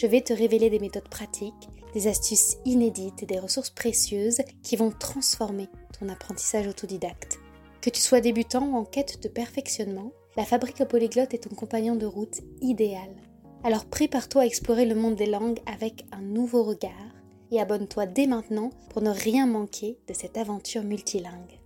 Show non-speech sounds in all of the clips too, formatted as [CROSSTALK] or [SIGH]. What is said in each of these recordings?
Je vais te révéler des méthodes pratiques, des astuces inédites et des ressources précieuses qui vont transformer ton apprentissage autodidacte. Que tu sois débutant ou en quête de perfectionnement, la fabrique polyglotte est ton compagnon de route idéal. Alors prépare-toi à explorer le monde des langues avec un nouveau regard et abonne-toi dès maintenant pour ne rien manquer de cette aventure multilingue.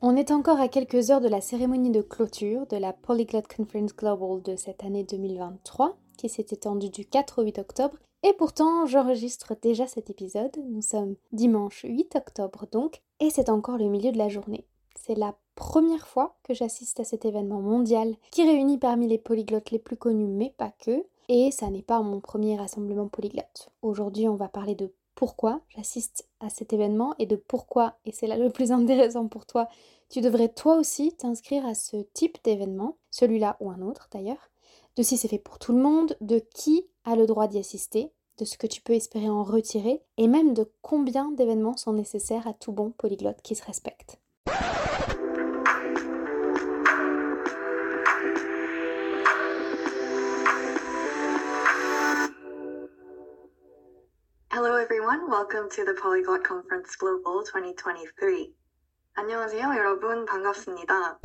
On est encore à quelques heures de la cérémonie de clôture de la Polyglot Conference Global de cette année 2023 qui s'est étendue du 4 au 8 octobre. Et pourtant, j'enregistre déjà cet épisode. Nous sommes dimanche 8 octobre donc, et c'est encore le milieu de la journée. C'est la première fois que j'assiste à cet événement mondial qui réunit parmi les polyglottes les plus connus, mais pas que. Et ça n'est pas mon premier rassemblement polyglotte. Aujourd'hui, on va parler de pourquoi j'assiste à cet événement et de pourquoi, et c'est là le plus intéressant pour toi, tu devrais toi aussi t'inscrire à ce type d'événement, celui-là ou un autre d'ailleurs de si c'est fait pour tout le monde, de qui a le droit d'y assister, de ce que tu peux espérer en retirer, et même de combien d'événements sont nécessaires à tout bon polyglotte qui se respecte. Hello everyone, welcome to the Polyglot Conference Global 2023. 안녕하세요 여러분, 반갑습니다.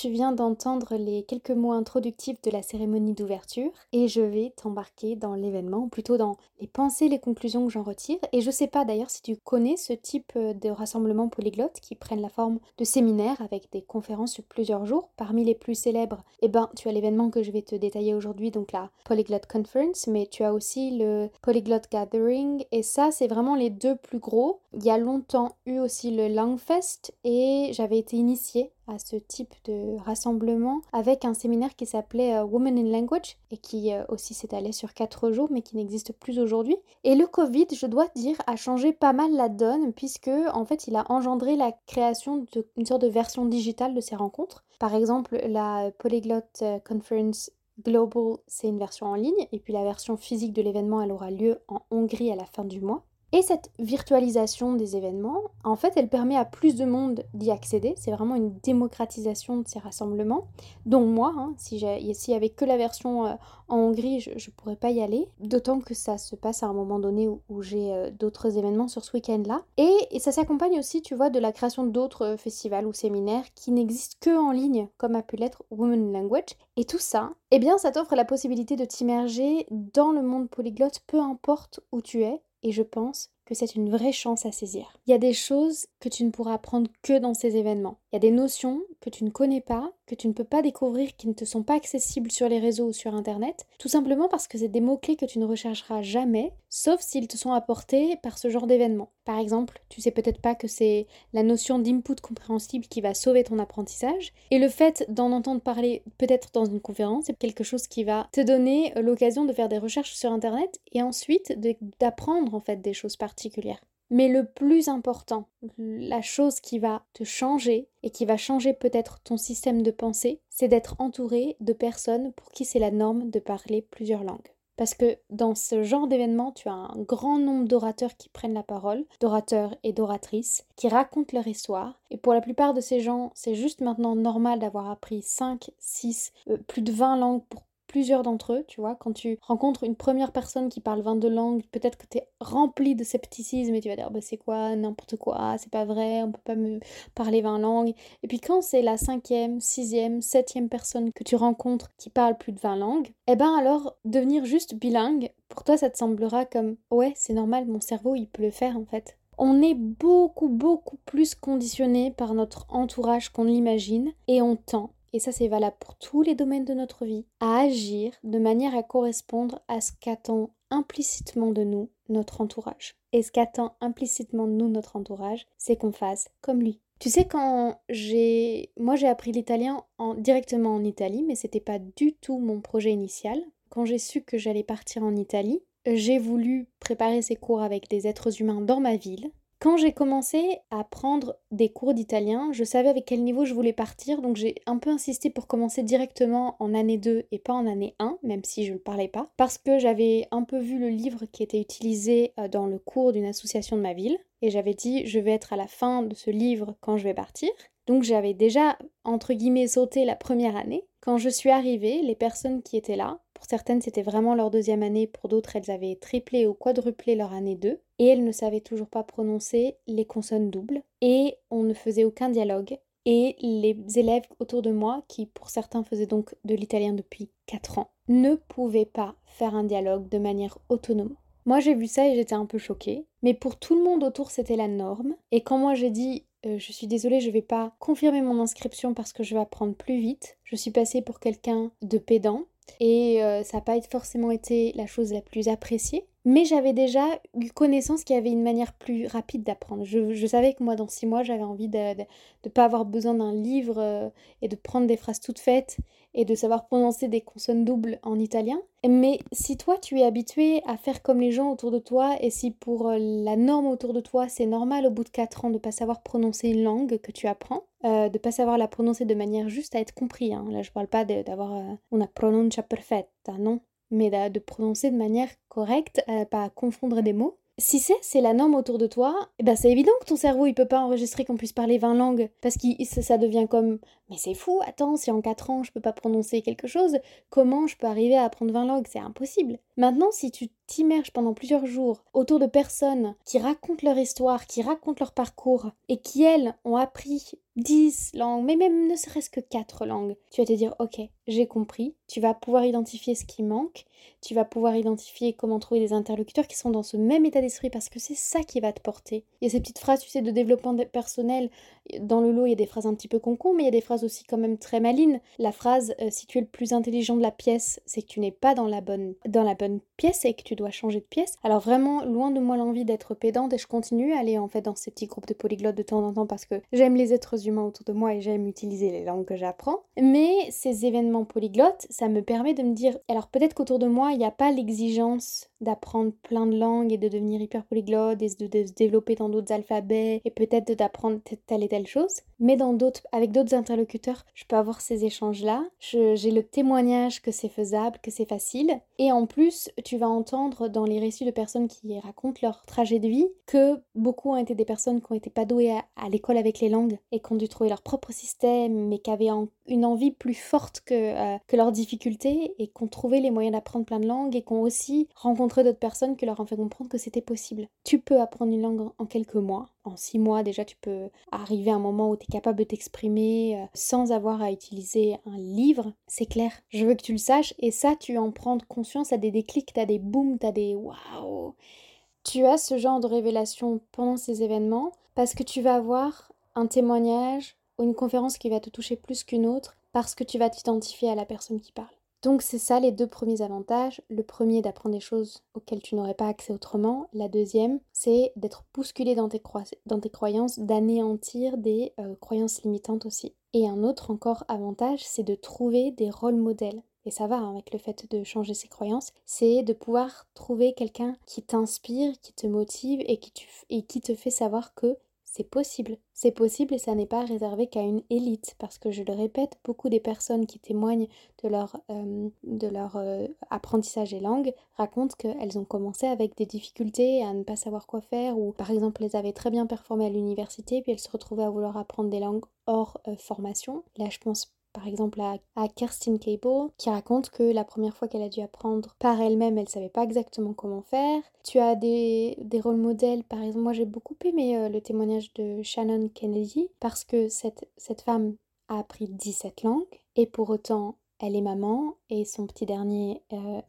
Tu viens d'entendre les quelques mots introductifs de la cérémonie d'ouverture et je vais t'embarquer dans l'événement, ou plutôt dans les pensées, les conclusions que j'en retire. Et je sais pas d'ailleurs si tu connais ce type de rassemblement polyglotte qui prennent la forme de séminaires avec des conférences sur plusieurs jours. Parmi les plus célèbres, eh ben, tu as l'événement que je vais te détailler aujourd'hui, donc la Polyglot Conference, mais tu as aussi le Polyglot Gathering et ça, c'est vraiment les deux plus gros. Il y a longtemps eu aussi le Langfest et j'avais été initiée à ce type de rassemblement avec un séminaire qui s'appelait euh, Women in Language et qui euh, aussi s'étalait sur quatre jours mais qui n'existe plus aujourd'hui. Et le Covid, je dois dire, a changé pas mal la donne puisque en fait il a engendré la création d'une sorte de version digitale de ces rencontres. Par exemple, la Polyglot euh, Conference Global, c'est une version en ligne, et puis la version physique de l'événement, elle aura lieu en Hongrie à la fin du mois. Et cette virtualisation des événements, en fait, elle permet à plus de monde d'y accéder. C'est vraiment une démocratisation de ces rassemblements, dont moi, hein, si s'il n'y avait que la version euh, en Hongrie, je ne pourrais pas y aller. D'autant que ça se passe à un moment donné où, j'ai euh, d'autres événements sur ce week-end-là. Et, et, ça s'accompagne aussi, tu vois, de la création d'autres euh, festivals ou séminaires qui n'existent que en ligne, comme a pu l'être Women Language. Et tout ça, eh bien, ça t'offre la possibilité de t'immerger dans le monde polyglotte, peu importe où tu es et je pense que c'est une vraie chance à saisir. Il y a des choses que tu ne pourras apprendre que dans ces événements. Il y a des notions que tu ne connais pas, que tu ne peux pas découvrir, qui ne te sont pas accessibles sur les réseaux ou sur Internet, tout simplement parce que c'est des mots-clés que tu ne rechercheras jamais, sauf s'ils te sont apportés par ce genre d'événement. Par exemple, tu sais peut-être pas que c'est la notion d'input compréhensible qui va sauver ton apprentissage, et le fait d'en entendre parler peut-être dans une conférence, c'est quelque chose qui va te donner l'occasion de faire des recherches sur Internet et ensuite d'apprendre en fait des choses particulières mais le plus important, la chose qui va te changer et qui va changer peut-être ton système de pensée, c'est d'être entouré de personnes pour qui c'est la norme de parler plusieurs langues. Parce que dans ce genre d'événement, tu as un grand nombre d'orateurs qui prennent la parole, d'orateurs et d'oratrices, qui racontent leur histoire. Et pour la plupart de ces gens, c'est juste maintenant normal d'avoir appris 5, 6, euh, plus de 20 langues pour plusieurs d'entre eux, tu vois. Quand tu rencontres une première personne qui parle 22 langues, peut-être que tu es rempli de scepticisme et tu vas dire bah, c'est quoi, n'importe quoi, c'est pas vrai, on peut pas me parler 20 langues. Et puis quand c'est la cinquième, sixième, septième personne que tu rencontres qui parle plus de 20 langues, eh ben alors devenir juste bilingue, pour toi ça te semblera comme ouais, c'est normal, mon cerveau il peut le faire en fait on est beaucoup, beaucoup plus conditionné par notre entourage qu'on l'imagine et on tend et ça c'est valable pour tous les domaines de notre vie, à agir de manière à correspondre à ce qu'attend implicitement de nous notre entourage. Et ce qu'attend implicitement de nous notre entourage, c'est qu'on fasse comme lui. Tu sais quand j'ai moi j'ai appris l'italien en... directement en Italie, mais c'était pas du tout mon projet initial. Quand j'ai su que j'allais partir en Italie, j'ai voulu préparer ces cours avec des êtres humains dans ma ville Quand j'ai commencé à prendre des cours d'italien, je savais avec quel niveau je voulais partir, donc j'ai un peu insisté pour commencer directement en année 2 et pas en année 1, même si je ne parlais pas, parce que j'avais un peu vu le livre qui était utilisé euh, dans le cours d'une association de ma ville, et j'avais dit je vais être à la fin de ce livre quand je vais partir. Donc j'avais déjà, entre guillemets, sauté la première année. Quand je suis arrivée, les personnes qui étaient là, pour certaines c'était vraiment leur deuxième année, pour d'autres elles avaient triplé ou quadruplé leur année 2, et elles ne savaient toujours pas prononcer les consonnes doubles, et on ne faisait aucun dialogue. Et les élèves autour de moi, qui pour certains faisaient donc de l'italien depuis 4 ans, ne pouvaient pas faire un dialogue de manière autonome. Moi j'ai vu ça et j'étais un peu choquée, mais pour tout le monde autour c'était la norme. Et quand moi j'ai dit euh, je suis désolée, je vais pas confirmer mon inscription parce que je vais apprendre plus vite. Je suis passée pour quelqu'un de pédant et euh, ça n'a pas forcément été la chose la plus appréciée. Mais j'avais déjà eu connaissance qu'il y avait une manière plus rapide d'apprendre. Je, savais que moi, dans six mois, j'avais envie de ne pas avoir besoin d'un livre euh, et de prendre des phrases toutes faites et de savoir prononcer des consonnes doubles en italien. Mais si toi, tu es habitué à faire comme les gens autour de toi et si pour euh, la norme autour de toi, c'est normal au bout de quatre ans de ne pas savoir prononcer une langue que tu apprends, euh, de ne pas savoir la prononcer de manière juste à être compris. Hein. Là, je parle pas d'avoir euh, une prononcia perfetta, non mais de, prononcer de manière correcte, euh, pas confondre des mots. Si c'est, c'est la norme autour de toi, eh ben c'est évident que ton cerveau il peut pas enregistrer qu'on puisse parler 20 langues parce que ça devient comme mais c'est fou, attends, si en 4 ans je peux pas prononcer quelque chose, comment je peux arriver à apprendre 20 langues? C'est impossible. Maintenant, si tu t'immerges pendant plusieurs jours autour de personnes qui racontent leur histoire, qui racontent leur parcours et qui elles ont appris 10 langues, mais même ne serait-ce que 4 langues, tu vas te dire OK, j'ai compris, tu vas pouvoir identifier ce qui manque, tu vas pouvoir identifier comment trouver des interlocuteurs qui sont dans ce même état d'esprit parce que c'est ça qui va te porter. Il y a ces petites phrases, tu sais, de développement personnel. Dans le lot, il y a des phrases un petit peu concon, mais il y a des phrases aussi quand même très malines. La phrase euh, si tu es le plus intelligent de la pièce, c'est que tu n'es pas dans la bonne dans la bonne pièce et que tu changer de pièce. Alors vraiment, loin de moi l'envie d'être pédante et je continue à aller en fait dans ces petits groupes de polyglottes de temps en temps parce que j'aime les êtres humains autour de moi et j'aime utiliser les langues que j'apprends. Mais ces événements polyglottes, ça me permet de me dire alors peut-être qu'autour de moi, il n'y a pas l'exigence d'apprendre plein de langues et de devenir hyper polyglotte et de, de se développer dans d'autres alphabets et peut-être d'apprendre telle et telle chose. Mais dans d'autres, avec d'autres interlocuteurs, je peux avoir ces échanges-là. J'ai le témoignage que c'est faisable, que c'est facile. Et en plus, tu vas entendre dans les récits de personnes qui racontent leur trajet de vie que beaucoup ont été des personnes qui n'ont été pas douées à, l'école avec les langues et qui ont dû trouver leur propre système, mais qui avaient une envie plus forte que, euh, que leurs difficultés et qui ont trouvé les moyens d'apprendre plein de langues et qui ont aussi rencontré d'autres personnes qui leur ont fait comprendre que c'était possible. Tu peux apprendre une langue en quelques mois en six mois déjà tu peux arriver à un moment où tu es capable de t'exprimer euh, sans avoir à utiliser un livre, c'est clair. Je veux que tu le saches et ça tu en prends conscience, à des déclics, tu as des booms, tu as des waouh. Tu as ce genre de révélation pendant ces événements parce que tu vas avoir un témoignage ou une conférence qui va te toucher plus qu'une autre parce que tu vas t'identifier à la personne qui parle. Donc c'est ça les deux premiers avantages. Le premier d'apprendre des choses auxquelles tu n'aurais pas accès autrement. La deuxième, c'est d'être bousculé dans tes, croyances, d'anéantir des euh, croyances limitantes aussi. Et un autre encore avantage, c'est de trouver des rôles modèles. Et ça va hein, avec le fait de changer ses croyances, c'est de pouvoir trouver quelqu'un qui t'inspire, qui te motive et qui te fait savoir que c'est possible. C'est possible et ça n'est pas réservé qu'à une élite parce que je le répète, beaucoup des personnes qui témoignent de leur, euh, de leur euh, apprentissage des langues racontent qu'elles ont commencé avec des difficultés à ne pas savoir quoi faire ou par exemple elles avaient très bien performé à l'université puis elles se retrouvaient à vouloir apprendre des langues hors euh, formation. Là je pense par exemple à, à Kerstin Cable qui raconte que la première fois qu'elle a dû apprendre par elle-même, elle savait pas exactement comment faire. Tu as des, des rôles modèles, par exemple, moi j'ai beaucoup aimé euh, le témoignage de Shannon Kennedy parce que cette, cette femme a appris 17 langues et pour autant elle est maman et son petit dernier, euh,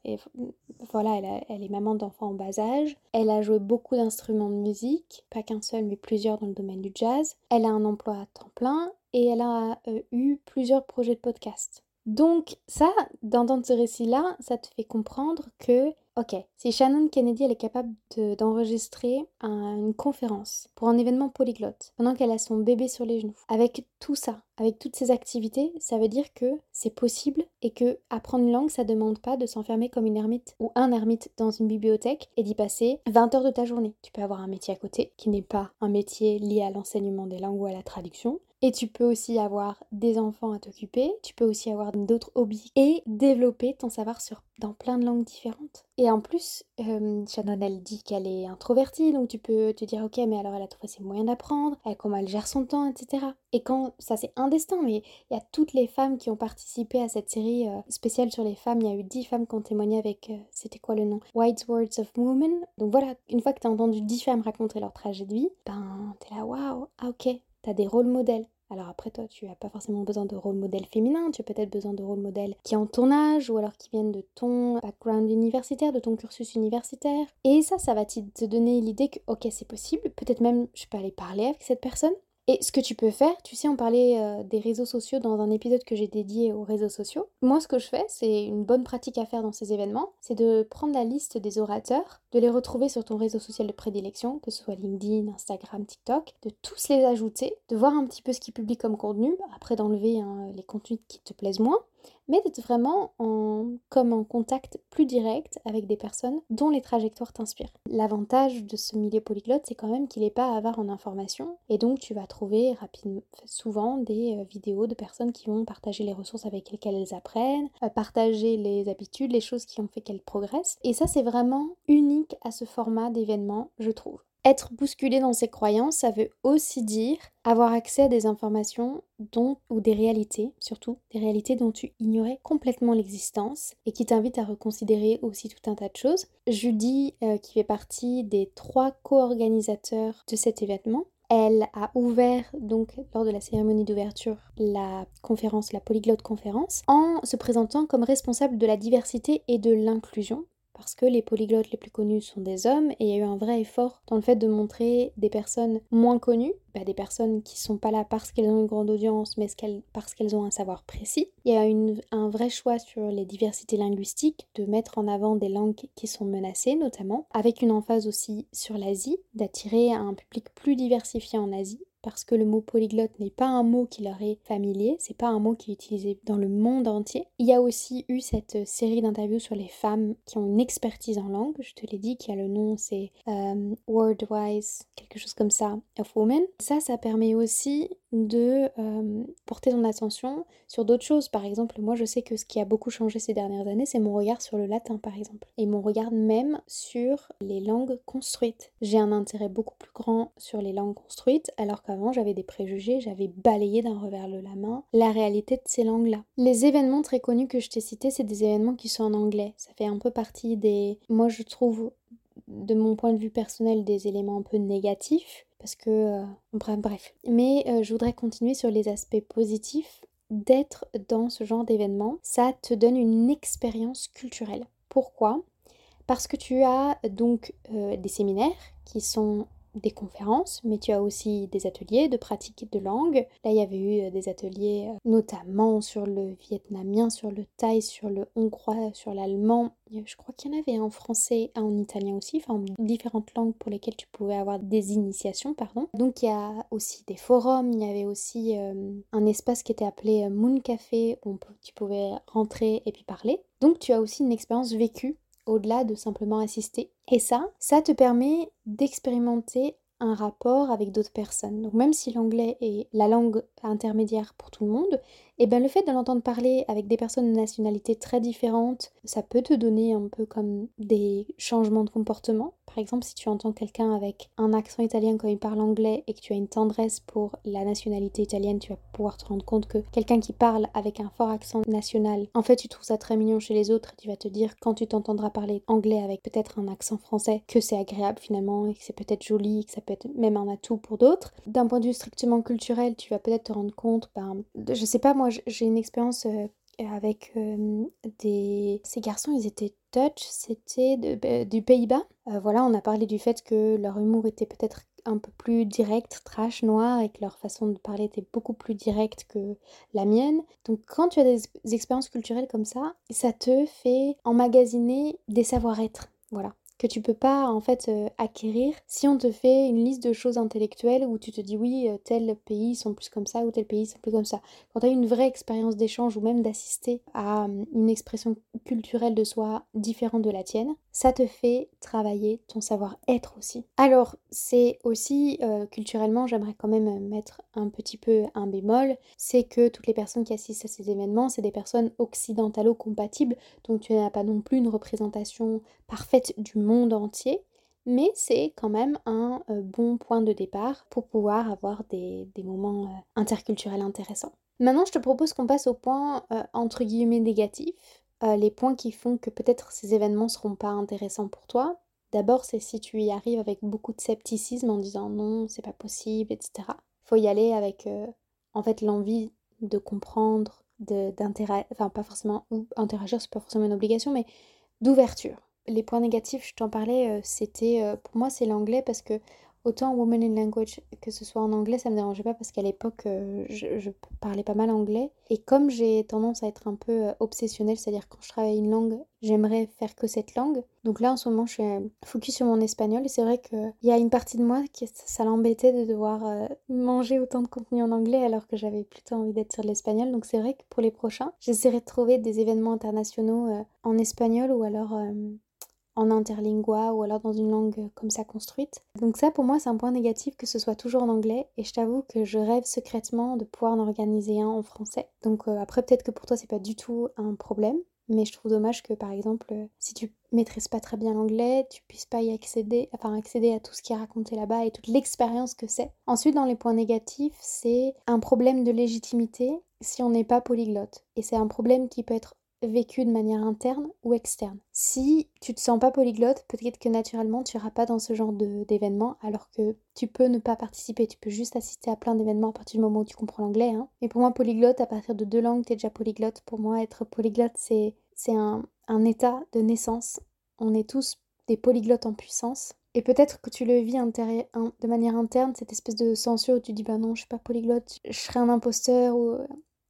voilà, elle, elle, est maman d'enfants en bas âge. Elle a joué beaucoup d'instruments de musique, pas qu'un seul, mais plusieurs dans le domaine du jazz. Elle a un emploi à temps plein et elle a euh, eu plusieurs projets de podcast. Donc ça, d'entendre ce récit-là, ça te fait comprendre que, ok, si Shannon Kennedy, elle est capable d'enregistrer une conférence pour un événement polyglotte, pendant qu'elle a son bébé sur les genoux, avec tout ça, avec toutes ces activités, ça veut dire que c'est possible et que apprendre une langue, ça demande pas de s'enfermer comme une ermite ou un ermite dans une bibliothèque et d'y passer 20 heures de ta journée. Tu peux avoir un métier à côté qui n'est pas un métier lié à l'enseignement des langues ou à la traduction. Et tu peux aussi avoir des enfants à t'occuper, tu peux aussi avoir d'autres hobbies et développer ton savoir sur, dans plein de langues différentes. Et en plus, euh, Shannon, elle dit qu'elle est introvertie, donc tu peux te dire, ok, mais alors elle a trouvé ses moyens d'apprendre, comment elle gère son temps, etc. Et quand, ça c'est un mais il y a toutes les femmes qui ont participé à cette série euh, spéciale sur les femmes, il y a eu dix femmes qui ont témoigné avec, euh, c'était quoi le nom? White Words of Women. Donc voilà, une fois que tu as entendu dix femmes raconter leur trajet de vie, ben t'es là, waouh, ah ok, t'as des rôles modèles. Alors après toi, tu n'as pas forcément besoin de rôle modèle féminin, tu as peut-être besoin de rôle modèle qui ont ton âge ou alors qui viennent de ton background universitaire, de ton cursus universitaire. Et ça, ça va te donner l'idée que ok, c'est possible, peut-être même je peux aller parler avec cette personne, et ce que tu peux faire, tu sais, on parlait euh, des réseaux sociaux dans un épisode que j'ai dédié aux réseaux sociaux. Moi, ce que je fais, c'est une bonne pratique à faire dans ces événements, c'est de prendre la liste des orateurs, de les retrouver sur ton réseau social de prédilection, que ce soit LinkedIn, Instagram, TikTok, de tous les ajouter, de voir un petit peu ce qu'ils publient comme contenu, après d'enlever hein, les contenus qui te plaisent moins, mais d'être vraiment en, comme en contact plus direct avec des personnes dont les trajectoires t'inspirent. L'avantage de ce milieu polyglotte, c'est quand même qu'il n'est pas avare en information, et donc tu vas trouver rapidement, souvent des euh, vidéos de personnes qui vont partager les ressources avec lesquelles elles apprennent, euh, partager les habitudes, les choses qui ont fait qu'elles progressent, et ça c'est vraiment unique à ce format d'événement, je trouve. Être bousculé dans ses croyances, ça veut aussi dire avoir accès à des informations dont, ou des réalités, surtout des réalités dont tu ignorais complètement l'existence et qui t'invitent à reconsidérer aussi tout un tas de choses. Judy, euh, qui fait partie des trois co-organisateurs de cet événement, elle a ouvert donc lors de la cérémonie d'ouverture la conférence, la polyglotte conférence, en se présentant comme responsable de la diversité et de l'inclusion parce que les polyglottes les plus connus sont des hommes et il y a eu un vrai effort dans le fait de montrer des personnes moins connues, bah, des personnes qui sont pas là parce qu'elles ont une grande audience mais parce qu'elles ont un savoir précis. Il y a une, un vrai choix sur les diversités linguistiques, de mettre en avant des langues qui sont menacées notamment, avec une emphase aussi sur l'Asie, d'attirer un public plus diversifié en Asie parce que le mot polyglotte n'est pas un mot qui leur est familier, c'est pas un mot qui est utilisé dans le monde entier. Il y a aussi eu cette série d'interviews sur les femmes qui ont une expertise en langue, je te l'ai dit, qui a le nom, c'est euh, Wordwise, quelque chose comme ça, of Women. Ça, ça permet aussi de euh, porter ton attention sur d'autres choses. Par exemple, moi je sais que ce qui a beaucoup changé ces dernières années, c'est mon regard sur le latin par exemple. Et mon regard même sur les langues construites. J'ai un intérêt beaucoup plus grand sur les langues construites, alors qu'avant j'avais des préjugés, j'avais balayé d'un revers de la main la réalité de ces langues-là. Les événements très connus que je t'ai cités, c'est des événements qui sont en anglais. Ça fait un peu partie des... Moi je trouve de mon point de vue personnel des éléments un peu négatifs parce que euh, bref, bref. Mais euh, je voudrais continuer sur les aspects positifs d'être dans ce genre d'événement. Ça te donne une expérience culturelle. Pourquoi? Parce que tu as donc euh, des séminaires qui sont des conférences, mais tu as aussi des ateliers de pratique de langue. Là, il y avait eu euh, des ateliers euh, notamment sur le vietnamien, sur le thaï, sur le hongrois, sur l'allemand. Je crois qu'il y en avait en français, en italien aussi, enfin différentes langues pour lesquelles tu pouvais avoir des initiations, pardon. Donc il y a aussi des forums, il y avait aussi euh, un espace qui était appelé Moon Café où tu pouvais rentrer et puis parler. Donc tu as aussi une expérience vécue au-delà de simplement assister. Et ça, ça te permet d'expérimenter un rapport avec d'autres personnes. Donc même si l'anglais est la langue intermédiaire pour tout le monde, et eh bien le fait de l'entendre parler avec des personnes de nationalités très différentes, ça peut te donner un peu comme des changements de comportement. Par exemple, si tu entends quelqu'un avec un accent italien quand il parle anglais et que tu as une tendresse pour la nationalité italienne, tu vas pouvoir te rendre compte que quelqu'un qui parle avec un fort accent national, en fait tu trouves ça très mignon chez les autres et tu vas te dire quand tu t'entendras parler anglais avec peut-être un accent français que c'est agréable finalement et que c'est peut-être joli, que ça peut être même un atout pour d'autres. D'un point de vue strictement culturel, tu vas peut-être te rendre compte, ben, je sais pas moi j'ai une expérience euh, avec euh, des... Ces garçons, ils étaient Dutch, c'était bah, du Pays-Bas. Euh, voilà, on a parlé du fait que leur humour était peut-être un peu plus direct, trash, noir, et que leur façon de parler était beaucoup plus directe que la mienne. Donc quand tu as des, expériences culturelles comme ça, ça te fait emmagasiner des savoir-être. Voilà que tu peux pas en fait euh, acquérir si on te fait une liste de choses intellectuelles où tu te dis oui, euh, tel pays sont plus comme ça ou tel pays sont plus comme ça. Quand tu as une vraie expérience d'échange ou même d'assister à hum, une expression culturelle de soi différente de la tienne, ça te fait travailler ton savoir-être aussi. Alors, c'est aussi euh, culturellement, j'aimerais quand même mettre un petit peu un bémol, c'est que toutes les personnes qui assistent à ces événements, c'est des personnes occidentalo-compatibles, donc tu n'as pas non plus une représentation parfaite du monde entier, mais c'est quand même un euh, bon point de départ pour pouvoir avoir des, moments euh, interculturels intéressants. Maintenant, je te propose qu'on passe au point entre guillemets négatif, les points qui font que peut-être ces événements seront pas intéressants pour toi. D'abord, c'est si tu y arrives avec beaucoup de scepticisme en disant non, c'est pas possible, etc. Faut y aller avec en fait l'envie de comprendre, d'interagir, enfin pas forcément interagir, c'est pas forcément une obligation, mais d'ouverture. Les points négatifs, je t'en parlais, euh, c'était euh, pour moi c'est l'anglais parce que autant Woman in Language que ce soit en anglais, ça me dérangeait pas parce qu'à l'époque euh, je, parlais pas mal anglais et comme j'ai tendance à être un peu obsessionnelle, c'est-à-dire quand je travaille une langue, j'aimerais faire que cette langue. Donc là en ce moment je suis focus sur mon espagnol et c'est vrai qu'il y a une partie de moi qui ça l'embêtait de devoir manger autant de contenu en anglais alors que j'avais plutôt envie d'être sur l'espagnol. Donc c'est vrai que pour les prochains, j'essaierai de trouver des événements internationaux en espagnol ou alors en interlingua ou alors dans une langue comme ça construite. Donc ça pour moi c'est un point négatif que ce soit toujours en anglais et je t'avoue que je rêve secrètement de pouvoir en organiser un en français. Donc euh, après peut-être que pour toi c'est pas du tout un problème. Mais je trouve dommage que par exemple, euh, si tu maîtrises pas très bien l'anglais, tu puisses pas y accéder, enfin accéder à tout ce qui est raconté là-bas et toute l'expérience que c'est. Ensuite, dans les points négatifs, c'est un problème de légitimité si on n'est pas polyglotte. Et c'est un problème qui peut être vécu de manière interne ou externe. Si tu te sens pas polyglotte, peut-être que naturellement tu iras pas dans ce genre d'événements, alors que tu peux ne pas participer, tu peux juste assister à plein d'événements à partir du moment où tu comprends l'anglais. Hein. Mais pour moi, polyglotte, à partir de deux langues, tu es déjà polyglotte. Pour moi, être polyglotte, c'est un, un état de naissance. On est tous des polyglottes en puissance. Et peut-être que tu le vis de manière interne, cette espèce de censure où tu dis bah non, je suis pas polyglotte, je serais un imposteur ou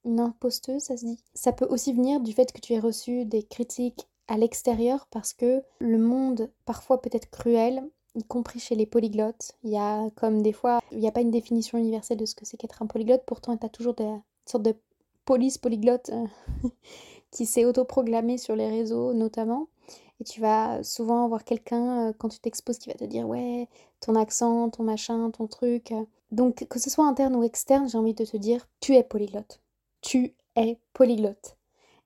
une imposteuse, ça se dit? Ça peut aussi venir du fait que tu aies reçu des critiques à l'extérieur parce que le monde, parfois peut être cruel, y compris chez les polyglottes. Il y a comme des fois, il n'y a pas une définition universelle de ce que c'est qu'être un polyglotte, pourtant tu as toujours des sortes de police polyglotte euh, [LAUGHS] qui s'est autoproclamée sur les réseaux notamment. Et tu vas souvent avoir quelqu'un, euh, quand tu t'exposes, qui va te dire Ouais, ton accent, ton machin, ton truc. Donc, que ce soit interne ou externe, j'ai envie de te dire Tu es polyglotte tu es polyglotte.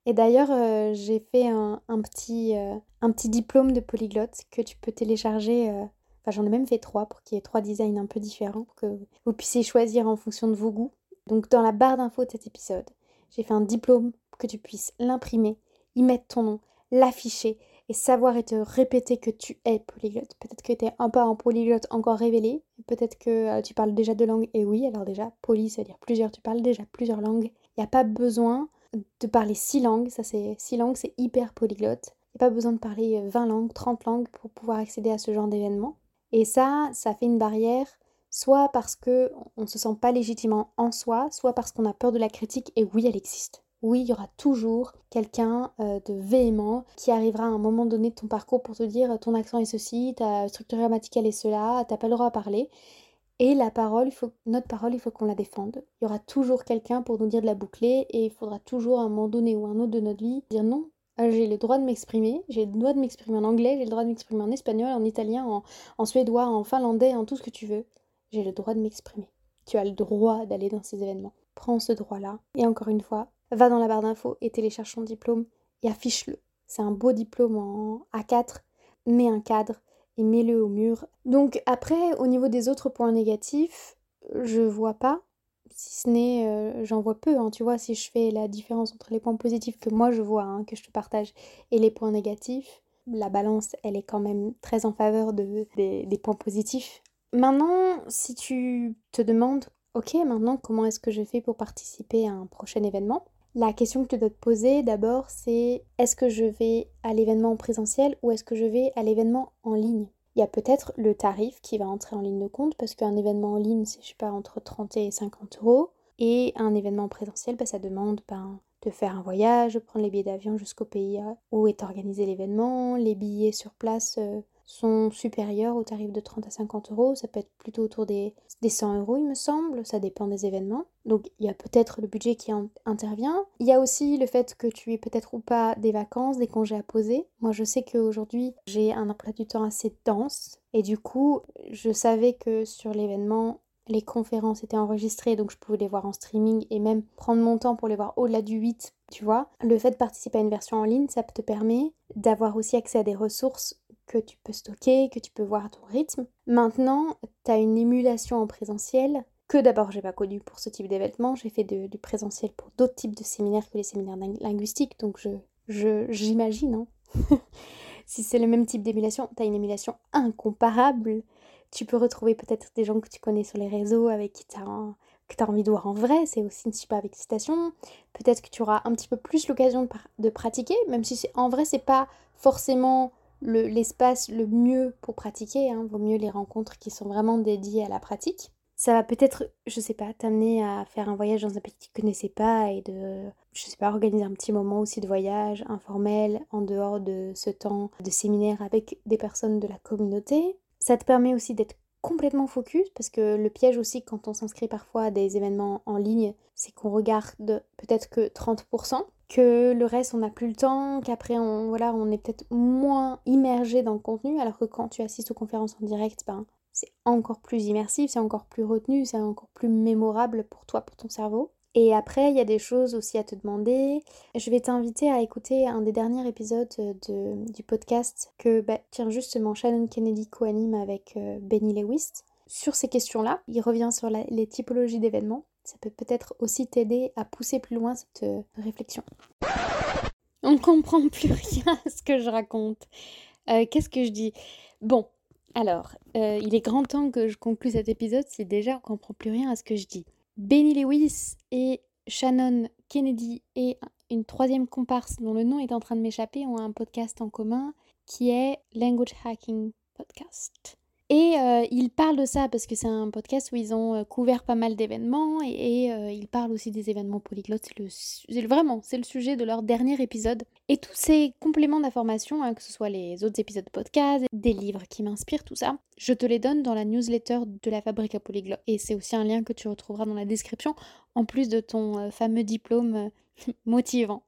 Et d'ailleurs, euh, j'ai fait un, petit, euh, un petit diplôme de polyglotte que tu peux télécharger. Euh, enfin, j'en ai même fait trois pour qu'il y ait trois designs un peu différents pour que vous puissiez choisir en fonction de vos goûts. Donc, dans la barre d'infos de cet épisode, j'ai fait un diplôme pour que tu puisses l'imprimer, y mettre ton nom, l'afficher et savoir et te répéter que tu es polyglotte. Peut-être que tu es un peu un polyglotte encore révélé, peut-être que tu parles déjà deux langues, et oui, alors déjà, poly, c'est-à-dire plusieurs, tu parles déjà plusieurs langues. Il n'y a pas besoin de parler six langues, ça c'est six langues, c'est hyper polyglotte. Il n'y a pas besoin de parler 20 euh, langues, 30 langues pour pouvoir accéder à ce genre d'événement. Et ça, ça fait une barrière, soit parce que on se sent pas légitimement en soi, soit parce qu'on a peur de la critique, et oui, elle existe. Oui, il y aura toujours quelqu'un euh, de véhément qui arrivera à un moment donné de ton parcours pour te dire ton accent est ceci, ta structure grammaticale est cela, t'as pas le droit à parler. Et la parole, notre parole, il faut qu'on la défende. Il y aura toujours quelqu'un pour nous dire de la boucler et il faudra toujours à un moment donné ou un autre de notre vie dire non. Euh, j'ai le droit de m'exprimer, j'ai le droit de m'exprimer en anglais, j'ai le droit de m'exprimer en espagnol, en italien, en, suédois, en finlandais, en tout ce que tu veux. J'ai le droit de m'exprimer. Tu as le droit d'aller dans ces événements. Prends ce droit-là. Et encore une fois, va dans la barre d'infos et télécharge ton diplôme et affiche-le. C'est un beau diplôme en A4, mets un cadre, et mets-le au mur. Donc après, au niveau des autres points négatifs, je vois pas. Si ce n'est, euh, j'en vois peu, hein. tu vois, si je fais la différence entre les points positifs que moi je vois, hein, que je te partage, et les points négatifs, la balance, elle est quand même très en faveur de, des points positifs. Maintenant, si tu te demandes, ok, maintenant, comment est-ce que je fais pour participer à un prochain événement? La question que tu dois te poser d'abord, c'est est-ce que je vais à l'événement en présentiel ou est-ce que je vais à l'événement en ligne? Il y a peut-être le tarif qui va entrer en ligne de compte parce qu'un événement en ligne, c'est je sais pas entre 30 et 50 euros. Et un événement en présentiel, bah, ça demande ben, de faire un voyage, prendre les billets d'avion jusqu'au pays où est organisé l'événement, les billets sur place, euh, sont supérieurs au tarif de 30 à 50 euros. Ça peut être plutôt autour des, des 100 euros, il me semble. Ça dépend des événements. Donc il y a peut-être le budget qui intervient. Il y a aussi le fait que tu aies peut-être ou pas des vacances, des congés à poser. Moi, je sais qu'aujourd'hui, j'ai un emploi du temps assez dense. Et du coup, je savais que sur l'événement, les conférences étaient enregistrées, donc je pouvais les voir en streaming et même prendre mon temps pour les voir au-delà du 8, tu vois. Le fait de participer à une version en ligne, ça te permet d'avoir aussi accès à des ressources que tu peux stocker, que tu peux voir à ton rythme. Maintenant, tu as une émulation en présentiel que d'abord j'ai pas connu pour ce type d'événement. J'ai fait du présentiel pour d'autres types de séminaires que les séminaires linguistiques, donc je j'imagine. Hein. [LAUGHS] si c'est le même type d'émulation, tu as une émulation incomparable tu peux retrouver peut-être des gens que tu connais sur les réseaux avec qui tu as, envie de voir en vrai, c'est aussi une super excitation. Peut-être que tu auras un petit peu plus l'occasion de, pratiquer, même si en vrai c'est pas forcément l'espace le, mieux pour pratiquer, hein. vaut mieux les rencontres qui sont vraiment dédiées à la pratique. Ça va peut-être, je sais pas, t'amener à faire un voyage dans un pays que tu connaissais pas et de, je sais pas, organiser un petit moment aussi de voyage informel en dehors de ce temps de séminaire avec des personnes de la communauté. Ça te permet aussi d'être complètement focus parce que le piège aussi quand on s'inscrit parfois à des événements en ligne, c'est qu'on regarde peut-être que 30%, que le reste on n'a plus le temps, qu'après on, voilà, on est peut-être moins immergé dans le contenu alors que quand tu assistes aux conférences en direct, ben, c'est encore plus immersif, c'est encore plus retenu, c'est encore plus mémorable pour toi, pour ton cerveau. Et après, il y a des choses aussi à te demander. Je vais t'inviter à écouter un des derniers épisodes du podcast que, bah, tiens, justement, Shannon Kennedy co-anime avec euh, Benny Lewis. Sur ces questions-là, il revient sur les typologies d'événements. Ça peut peut-être aussi t'aider à pousser plus loin cette euh, réflexion. On comprend plus [LAUGHS] rien à ce que je raconte. Euh, qu'est-ce que je dis? Bon, alors, il est grand temps que je conclue cet épisode si déjà on comprend plus rien à ce que je dis. Benny Lewis et Shannon Kennedy et une troisième comparse dont le nom est en train de m'échapper ont un podcast en commun qui est Language Hacking Podcast. Et euh, ils parlent de ça parce que c'est un podcast où ils ont euh, couvert pas mal d'événements et, euh, ils parlent aussi des événements polyglottes. C'est le, vraiment, c'est le sujet de leur dernier épisode. Et tous ces compléments d'informations, hein, que ce soit les autres épisodes de podcast, des livres qui m'inspirent, tout ça, je te les donne dans la newsletter de la Fabrique à Polyglotte. Et c'est aussi un lien que tu retrouveras dans la description, en plus de ton fameux diplôme [LAUGHS] motivant.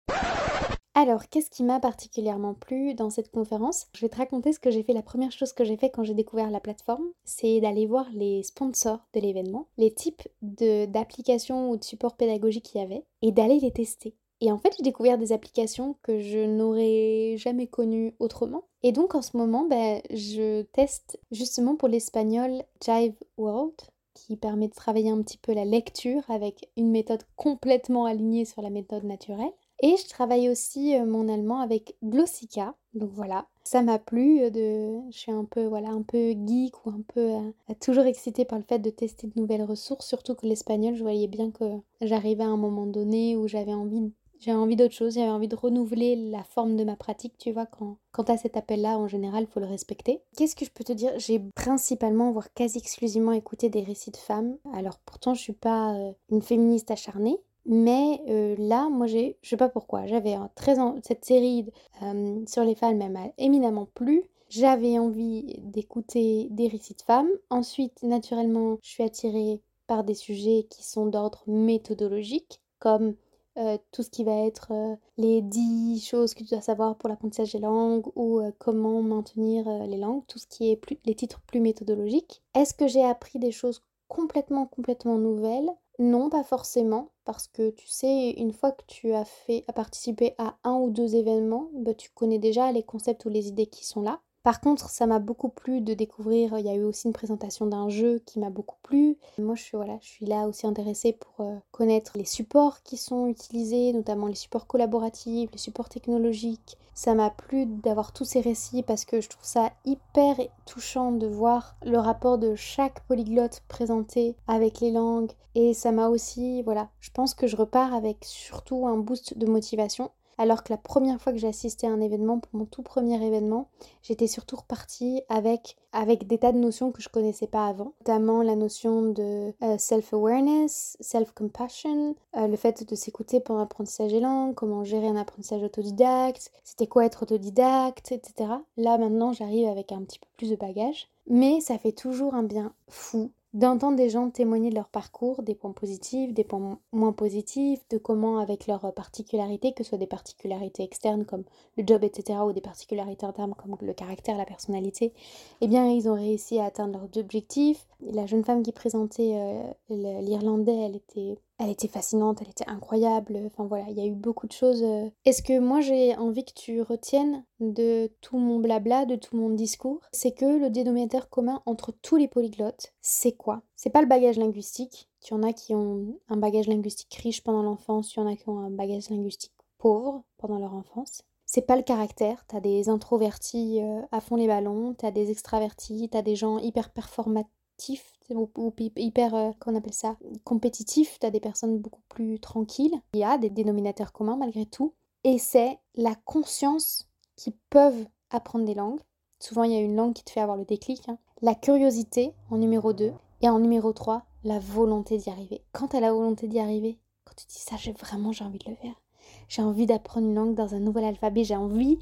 Alors, qu'est-ce qui m'a particulièrement plu dans cette conférence? Je vais te raconter ce que j'ai fait. La première chose que j'ai fait quand j'ai découvert la plateforme, c'est d'aller voir les sponsors de l'événement, les types d'applications ou de supports pédagogiques qu'il y avait, et d'aller les tester. Et en fait, j'ai découvert des applications que je n'aurais jamais connues autrement. Et donc, en ce moment, ben, je teste justement pour l'espagnol Jive World, qui permet de travailler un petit peu la lecture avec une méthode complètement alignée sur la méthode naturelle. Et je travaille aussi euh, mon allemand avec Glossica. Donc voilà, ça m'a plu euh, de je suis un peu voilà, un peu geek ou un peu euh, toujours excitée par le fait de tester de nouvelles ressources, surtout que l'espagnol, je voyais bien que j'arrivais à un moment donné où j'avais envie j'avais envie d'autre chose, j'avais envie de renouveler la forme de ma pratique, tu vois, quand, quand à cet appel-là, en général, faut le respecter. Qu'est-ce que je peux te dire? J'ai principalement, voire quasi exclusivement écouté des récits de femmes. Alors pourtant, je suis pas une féministe acharnée, mais euh, là, moi, j'ai, je sais pas pourquoi, j'avais très cette série euh, sur les femmes m'a éminemment plu. J'avais envie d'écouter des récits de femmes. Ensuite, naturellement, je suis attirée par des sujets qui sont d'ordre méthodologique, comme euh, tout ce qui va être les 10 choses que tu dois savoir pour l'apprentissage des langues ou comment maintenir les langues, tout ce qui est plus, les titres plus méthodologiques. Est-ce que j'ai appris des choses complètement, complètement nouvelles? Non, pas forcément, parce que tu sais, une fois que tu as fait à participer à un ou deux événements, bah, tu connais déjà les concepts ou les idées qui sont là. Par contre, ça m'a beaucoup plu de découvrir, il y a eu aussi une présentation d'un jeu qui m'a beaucoup plu. Moi, je suis, voilà, je suis là aussi intéressée pour euh, connaître les supports qui sont utilisés, notamment les supports collaboratifs, les supports technologiques, ça m'a plu d'avoir tous ces récits parce que je trouve ça hyper touchant de voir le rapport de chaque polyglotte présenté avec les langues. Et ça m'a aussi, voilà, je pense que je repars avec surtout un boost de motivation. Alors que la première fois que j'ai assisté à un événement, pour mon tout premier événement, j'étais surtout repartie avec, avec des tas de notions que je connaissais pas avant, notamment la notion de euh, self-awareness, self-compassion, euh, le fait de s'écouter pendant l'apprentissage des langues, comment gérer un apprentissage autodidacte, c'était quoi être autodidacte, etc. Là maintenant j'arrive avec un petit peu plus de bagages, mais ça fait toujours un bien fou d'entendre des gens témoigner de leur parcours, des points positifs, des points moins positifs, de comment avec leurs particularités, que ce soit des particularités externes comme le job, etc., ou des particularités internes comme le caractère, la personnalité, eh bien ils ont réussi à atteindre leurs objectifs. La jeune femme qui présentait euh, l'Irlandais, elle était elle était fascinante, elle était incroyable. Enfin voilà, il y a eu beaucoup de choses. Euh. Est-ce que moi j'ai envie que tu retiennes de tout mon blabla, de tout mon discours C'est que le dénominateur commun entre tous les polyglottes, c'est quoi? C'est pas le bagage linguistique. Y en a qui ont un bagage linguistique riche pendant l'enfance, y en a qui ont un bagage linguistique pauvre pendant leur enfance. C'est pas le caractère, t'as des introvertis euh, à fond les ballons, t'as des extravertis, t'as des gens hyper performatifs, ou, hyper, euh, qu'on appelle ça, compétitif, tu as des personnes beaucoup plus tranquilles. Il y a des dénominateurs communs malgré tout. Et c'est la conscience qu'ils peuvent apprendre des langues. Souvent, il y a une langue qui te fait avoir le déclic. Hein. La curiosité en numéro 2. Et en numéro 3, la volonté d'y arriver. Quand tu as la volonté d'y arriver, quand tu dis ça, j'ai vraiment j'ai envie de le faire. J'ai envie d'apprendre une langue dans un nouvel alphabet. J'ai envie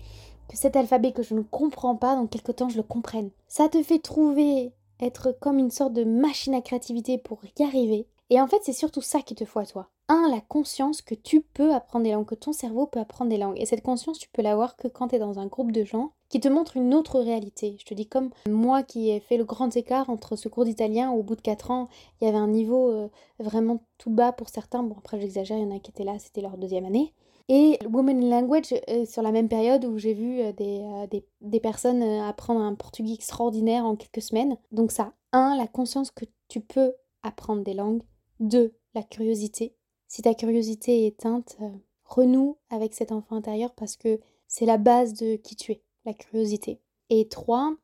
que cet alphabet que je ne comprends pas, dans quelque temps, je le comprenne. Ça te fait trouver être comme une sorte de machine à créativité pour y arriver. Et en fait, c'est surtout ça qui te faut à toi. Un, la conscience que tu peux apprendre des langues, que ton cerveau peut apprendre des langues. Et cette conscience, tu peux l'avoir que quand tu es dans un groupe de gens qui te montrent une autre réalité. Je te dis comme moi qui ai fait le grand écart entre ce cours d'italien au bout de 4 ans, il y avait un niveau euh, vraiment tout bas pour certains. Bon, après, j'exagère, il y en a qui étaient là, c'était leur deuxième année. Et Women in Language, euh, sur la même période où j'ai vu euh, euh, des, des, personnes apprendre un portugais extraordinaire en quelques semaines. Donc ça, un, la conscience que tu peux apprendre des langues. Deux, la curiosité. Si ta curiosité est éteinte, renoue avec cet enfant intérieur parce que c'est la base de qui tu es, la curiosité. Et trois,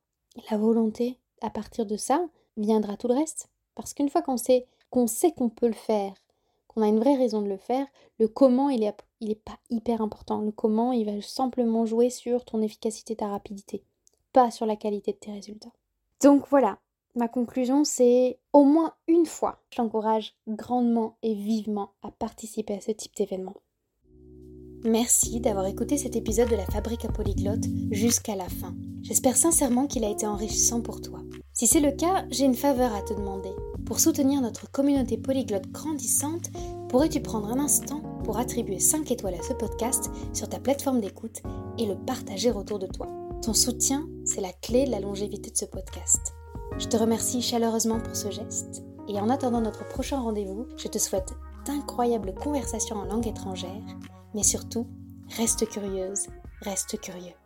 la volonté. À partir de ça, viendra tout le reste. Parce qu'une fois qu'on sait qu'on sait qu'on peut le faire, qu'on a une vraie raison de le faire, le comment, il est, il est pas hyper important. Le comment, il va simplement jouer sur ton efficacité, ta rapidité, pas sur la qualité de tes résultats. Donc voilà, ma conclusion, c'est au moins une fois, je t'encourage grandement et vivement à participer à ce type d'événement. Merci d'avoir écouté cet épisode de la Fabrique à Polyglotte jusqu'à la fin. J'espère sincèrement qu'il a été enrichissant pour toi. Si c'est le cas, j'ai une faveur à te demander. Pour soutenir notre communauté polyglotte grandissante, pourrais-tu prendre un instant pour attribuer 5 étoiles à ce podcast sur ta plateforme d'écoute et le partager autour de toi? Ton soutien, c'est la clé de la longévité de ce podcast. Je te remercie chaleureusement pour ce geste et en attendant notre prochain rendez-vous, je te souhaite d'incroyables conversations en langue étrangère, mais surtout, reste curieuse, reste curieux.